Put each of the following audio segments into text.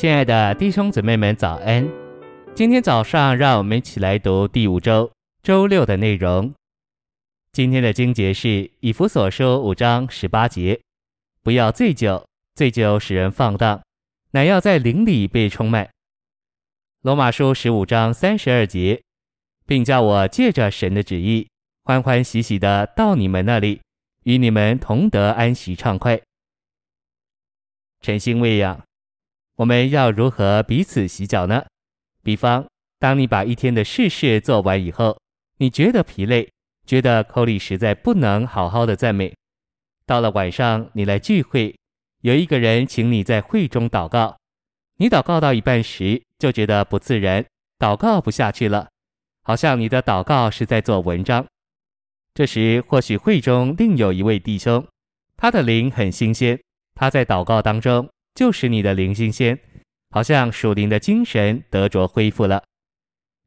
亲爱的弟兄姊妹们，早安！今天早上，让我们一起来读第五周周六的内容。今天的经节是以弗所书五章十八节：不要醉酒，醉酒使人放荡，乃要在灵里被充满。罗马书十五章三十二节，并叫我借着神的旨意，欢欢喜喜的到你们那里，与你们同得安息畅快。晨星喂养。我们要如何彼此洗脚呢？比方，当你把一天的事事做完以后，你觉得疲累，觉得口里实在不能好好的赞美。到了晚上，你来聚会，有一个人请你在会中祷告，你祷告到一半时就觉得不自然，祷告不下去了，好像你的祷告是在做文章。这时，或许会中另有一位弟兄，他的灵很新鲜，他在祷告当中。就使你的灵新鲜，好像属灵的精神得着恢复了。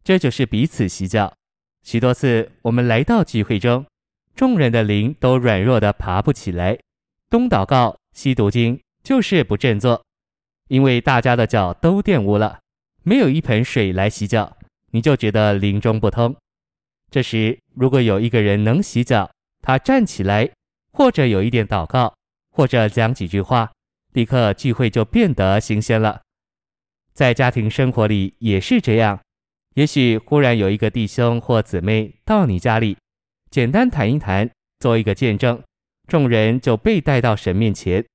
这就是彼此洗脚。许多次我们来到聚会中，众人的灵都软弱的爬不起来，东祷告西读经，就是不振作，因为大家的脚都玷污了，没有一盆水来洗脚，你就觉得灵中不通。这时如果有一个人能洗脚，他站起来，或者有一点祷告，或者讲几句话。立刻聚会就变得新鲜了，在家庭生活里也是这样。也许忽然有一个弟兄或姊妹到你家里，简单谈一谈，做一个见证，众人就被带到神面前。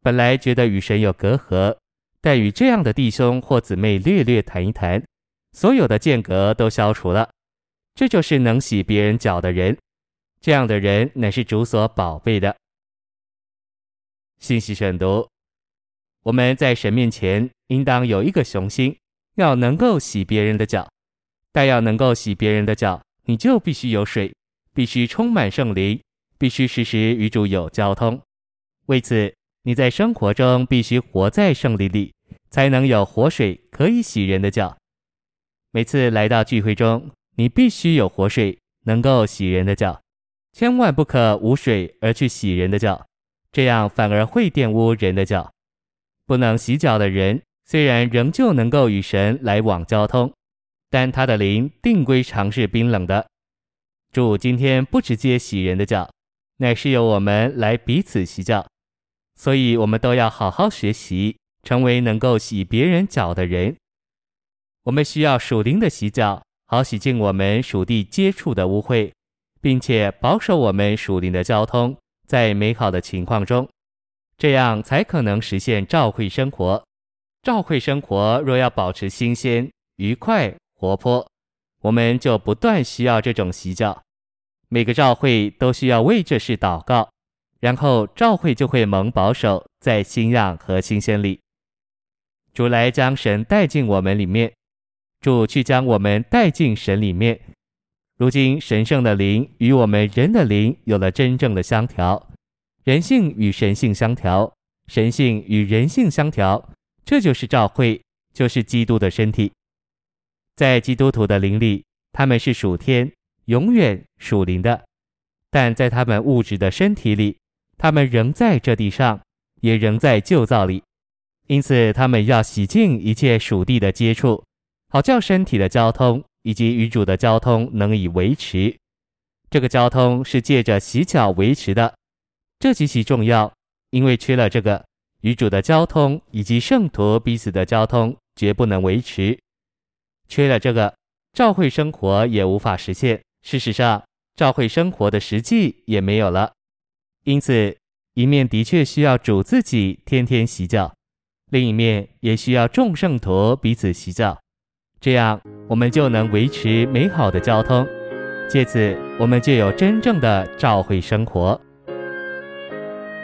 本来觉得与神有隔阂，但与这样的弟兄或姊妹略略谈一谈，所有的间隔都消除了。这就是能洗别人脚的人，这样的人乃是主所宝贝的。信息选读。我们在神面前应当有一个雄心，要能够洗别人的脚。但要能够洗别人的脚，你就必须有水，必须充满圣灵，必须时时与主有交通。为此，你在生活中必须活在圣灵里，才能有活水可以洗人的脚。每次来到聚会中，你必须有活水，能够洗人的脚，千万不可无水而去洗人的脚，这样反而会玷污人的脚。不能洗脚的人，虽然仍旧能够与神来往交通，但他的灵定归常是冰冷的。主今天不直接洗人的脚，乃是由我们来彼此洗脚，所以我们都要好好学习，成为能够洗别人脚的人。我们需要属灵的洗脚，好洗净我们属地接触的污秽，并且保守我们属灵的交通，在美好的情况中。这样才可能实现召会生活。召会生活若要保持新鲜、愉快、活泼，我们就不断需要这种洗脚。每个召会都需要为这事祷告，然后召会就会蒙保守在新样和新鲜里。主来将神带进我们里面，主去将我们带进神里面。如今神圣的灵与我们人的灵有了真正的相调。人性与神性相调，神性与人性相调，这就是召会，就是基督的身体。在基督徒的灵里，他们是属天、永远属灵的；但在他们物质的身体里，他们仍在这地上，也仍在旧造里。因此，他们要洗净一切属地的接触，好叫身体的交通以及与主的交通能以维持。这个交通是借着洗脚维持的。这极其重要，因为缺了这个，与主的交通以及圣徒彼此的交通绝不能维持。缺了这个，召会生活也无法实现。事实上，召会生活的实际也没有了。因此，一面的确需要主自己天天洗脚，另一面也需要众圣徒彼此洗脚，这样我们就能维持美好的交通，借此我们就有真正的召会生活。